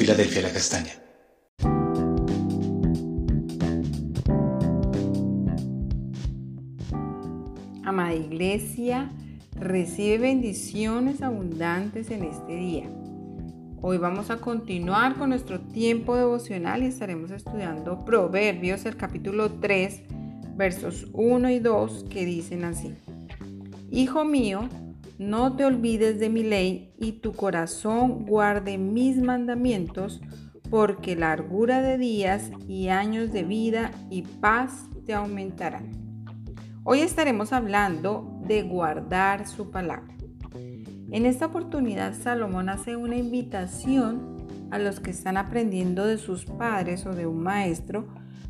Filadelfia La Castaña. Amada Iglesia, recibe bendiciones abundantes en este día. Hoy vamos a continuar con nuestro tiempo devocional y estaremos estudiando Proverbios, el capítulo 3, versos 1 y 2, que dicen así. Hijo mío, no te olvides de mi ley y tu corazón guarde mis mandamientos, porque largura de días y años de vida y paz te aumentarán. Hoy estaremos hablando de guardar su palabra. En esta oportunidad Salomón hace una invitación a los que están aprendiendo de sus padres o de un maestro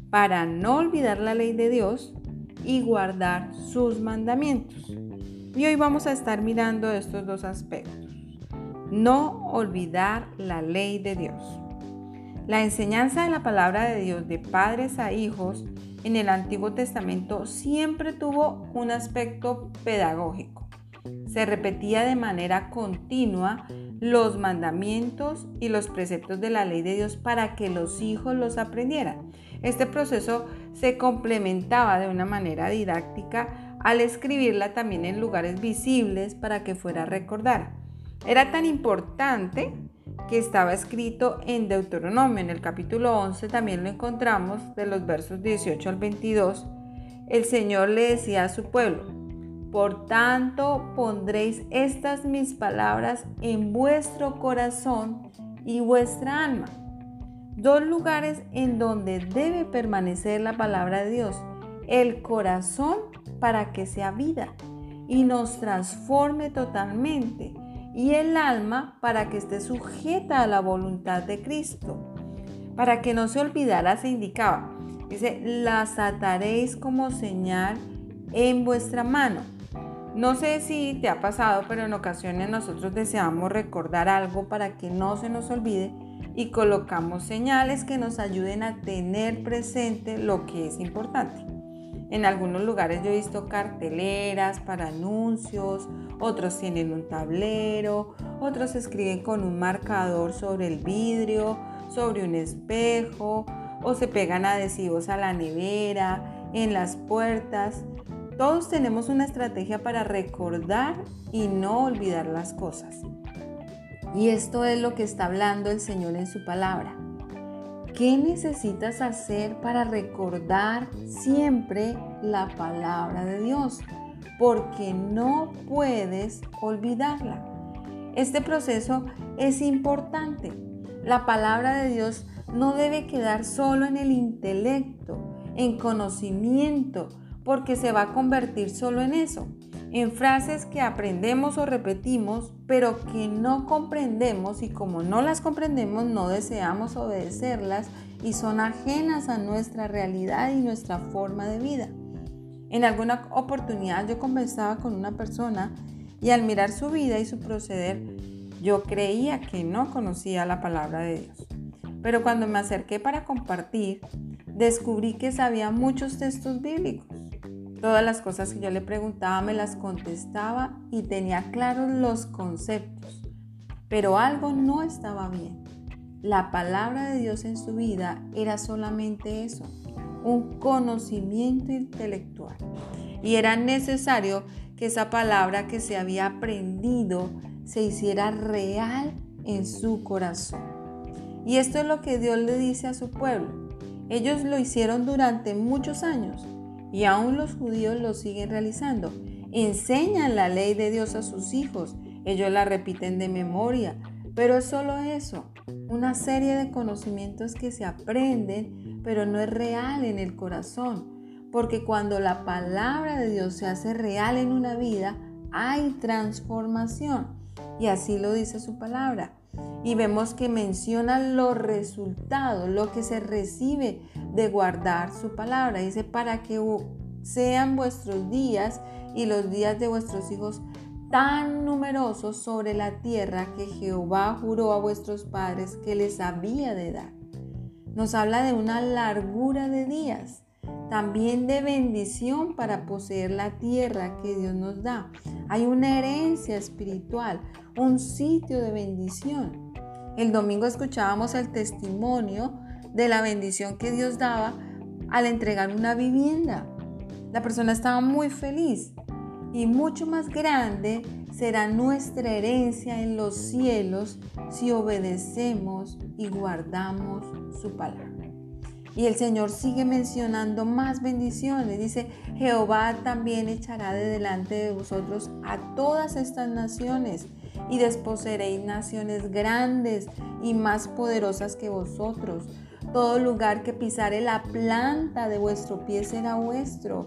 para no olvidar la ley de Dios y guardar sus mandamientos. Y hoy vamos a estar mirando estos dos aspectos. No olvidar la ley de Dios. La enseñanza de la palabra de Dios de padres a hijos en el Antiguo Testamento siempre tuvo un aspecto pedagógico. Se repetía de manera continua los mandamientos y los preceptos de la ley de Dios para que los hijos los aprendieran. Este proceso se complementaba de una manera didáctica al escribirla también en lugares visibles para que fuera a recordar. Era tan importante que estaba escrito en Deuteronomio, en el capítulo 11 también lo encontramos de los versos 18 al 22. El Señor le decía a su pueblo, por tanto pondréis estas mis palabras en vuestro corazón y vuestra alma. Dos lugares en donde debe permanecer la palabra de Dios, el corazón para que sea vida y nos transforme totalmente y el alma para que esté sujeta a la voluntad de Cristo. Para que no se olvidara, se indicaba, dice, las ataréis como señal en vuestra mano. No sé si te ha pasado, pero en ocasiones nosotros deseamos recordar algo para que no se nos olvide y colocamos señales que nos ayuden a tener presente lo que es importante. En algunos lugares yo he visto carteleras para anuncios, otros tienen un tablero, otros escriben con un marcador sobre el vidrio, sobre un espejo, o se pegan adhesivos a la nevera, en las puertas. Todos tenemos una estrategia para recordar y no olvidar las cosas. Y esto es lo que está hablando el Señor en su palabra. ¿Qué necesitas hacer para recordar siempre la palabra de Dios? Porque no puedes olvidarla. Este proceso es importante. La palabra de Dios no debe quedar solo en el intelecto, en conocimiento, porque se va a convertir solo en eso en frases que aprendemos o repetimos, pero que no comprendemos y como no las comprendemos no deseamos obedecerlas y son ajenas a nuestra realidad y nuestra forma de vida. En alguna oportunidad yo conversaba con una persona y al mirar su vida y su proceder, yo creía que no conocía la palabra de Dios. Pero cuando me acerqué para compartir, descubrí que sabía muchos textos bíblicos Todas las cosas que yo le preguntaba me las contestaba y tenía claros los conceptos. Pero algo no estaba bien. La palabra de Dios en su vida era solamente eso, un conocimiento intelectual. Y era necesario que esa palabra que se había aprendido se hiciera real en su corazón. Y esto es lo que Dios le dice a su pueblo. Ellos lo hicieron durante muchos años, y aún los judíos lo siguen realizando. Enseñan la ley de Dios a sus hijos, ellos la repiten de memoria, pero es solo eso, una serie de conocimientos que se aprenden, pero no es real en el corazón, porque cuando la palabra de Dios se hace real en una vida, hay transformación. Y así lo dice su palabra y vemos que menciona los resultados, lo que se recibe de guardar su palabra. Dice, para que sean vuestros días y los días de vuestros hijos tan numerosos sobre la tierra que Jehová juró a vuestros padres que les había de dar. Nos habla de una largura de días, también de bendición para poseer la tierra que Dios nos da. Hay una herencia espiritual, un sitio de bendición. El domingo escuchábamos el testimonio de la bendición que Dios daba al entregar una vivienda. La persona estaba muy feliz y mucho más grande será nuestra herencia en los cielos si obedecemos y guardamos su palabra. Y el Señor sigue mencionando más bendiciones. Dice, Jehová también echará de delante de vosotros a todas estas naciones y desposeeréis naciones grandes y más poderosas que vosotros. Todo lugar que pisare la planta de vuestro pie será vuestro.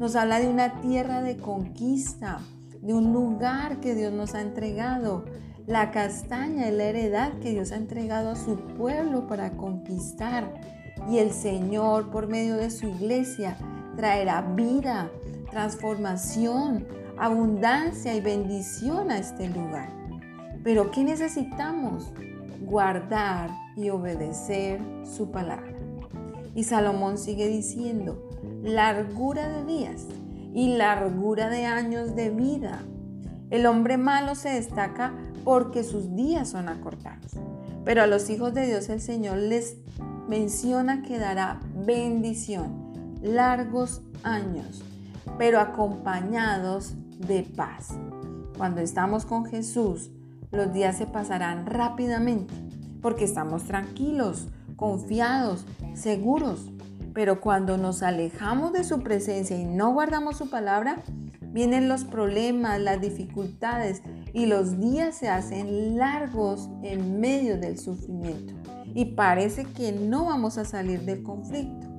Nos habla de una tierra de conquista, de un lugar que Dios nos ha entregado. La castaña es la heredad que Dios ha entregado a su pueblo para conquistar. Y el Señor, por medio de su iglesia, traerá vida, transformación, abundancia y bendición a este lugar. Pero ¿qué necesitamos? Guardar y obedecer su palabra. Y Salomón sigue diciendo, largura de días y largura de años de vida. El hombre malo se destaca porque sus días son acortados. Pero a los hijos de Dios el Señor les menciona que dará bendición, largos años, pero acompañados de paz. Cuando estamos con Jesús, los días se pasarán rápidamente porque estamos tranquilos, confiados, seguros. Pero cuando nos alejamos de su presencia y no guardamos su palabra, vienen los problemas, las dificultades y los días se hacen largos en medio del sufrimiento. Y parece que no vamos a salir del conflicto.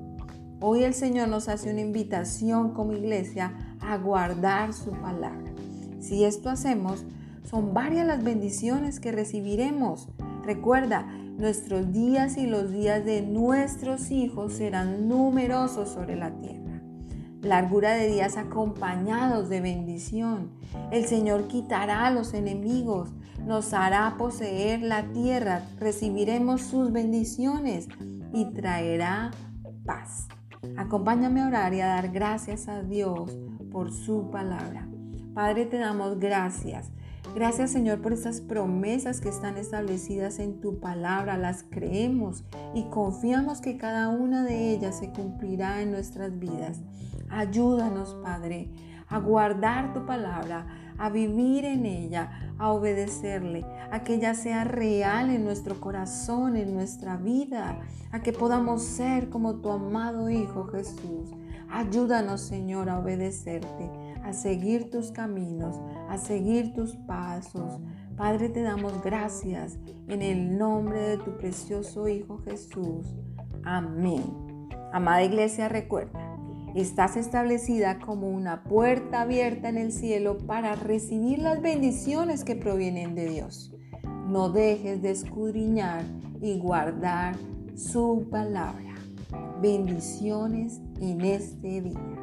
Hoy el Señor nos hace una invitación como iglesia a guardar su palabra. Si esto hacemos, son varias las bendiciones que recibiremos. Recuerda, nuestros días y los días de nuestros hijos serán numerosos sobre la tierra. Largura de días acompañados de bendición. El Señor quitará a los enemigos, nos hará poseer la tierra, recibiremos sus bendiciones y traerá paz. Acompáñame a orar y a dar gracias a Dios por su palabra. Padre, te damos gracias Gracias Señor por esas promesas que están establecidas en tu palabra. Las creemos y confiamos que cada una de ellas se cumplirá en nuestras vidas. Ayúdanos Padre a guardar tu palabra, a vivir en ella, a obedecerle, a que ella sea real en nuestro corazón, en nuestra vida, a que podamos ser como tu amado Hijo Jesús. Ayúdanos Señor a obedecerte a seguir tus caminos, a seguir tus pasos. Padre, te damos gracias en el nombre de tu precioso Hijo Jesús. Amén. Amada iglesia, recuerda, estás establecida como una puerta abierta en el cielo para recibir las bendiciones que provienen de Dios. No dejes de escudriñar y guardar su palabra. Bendiciones en este día.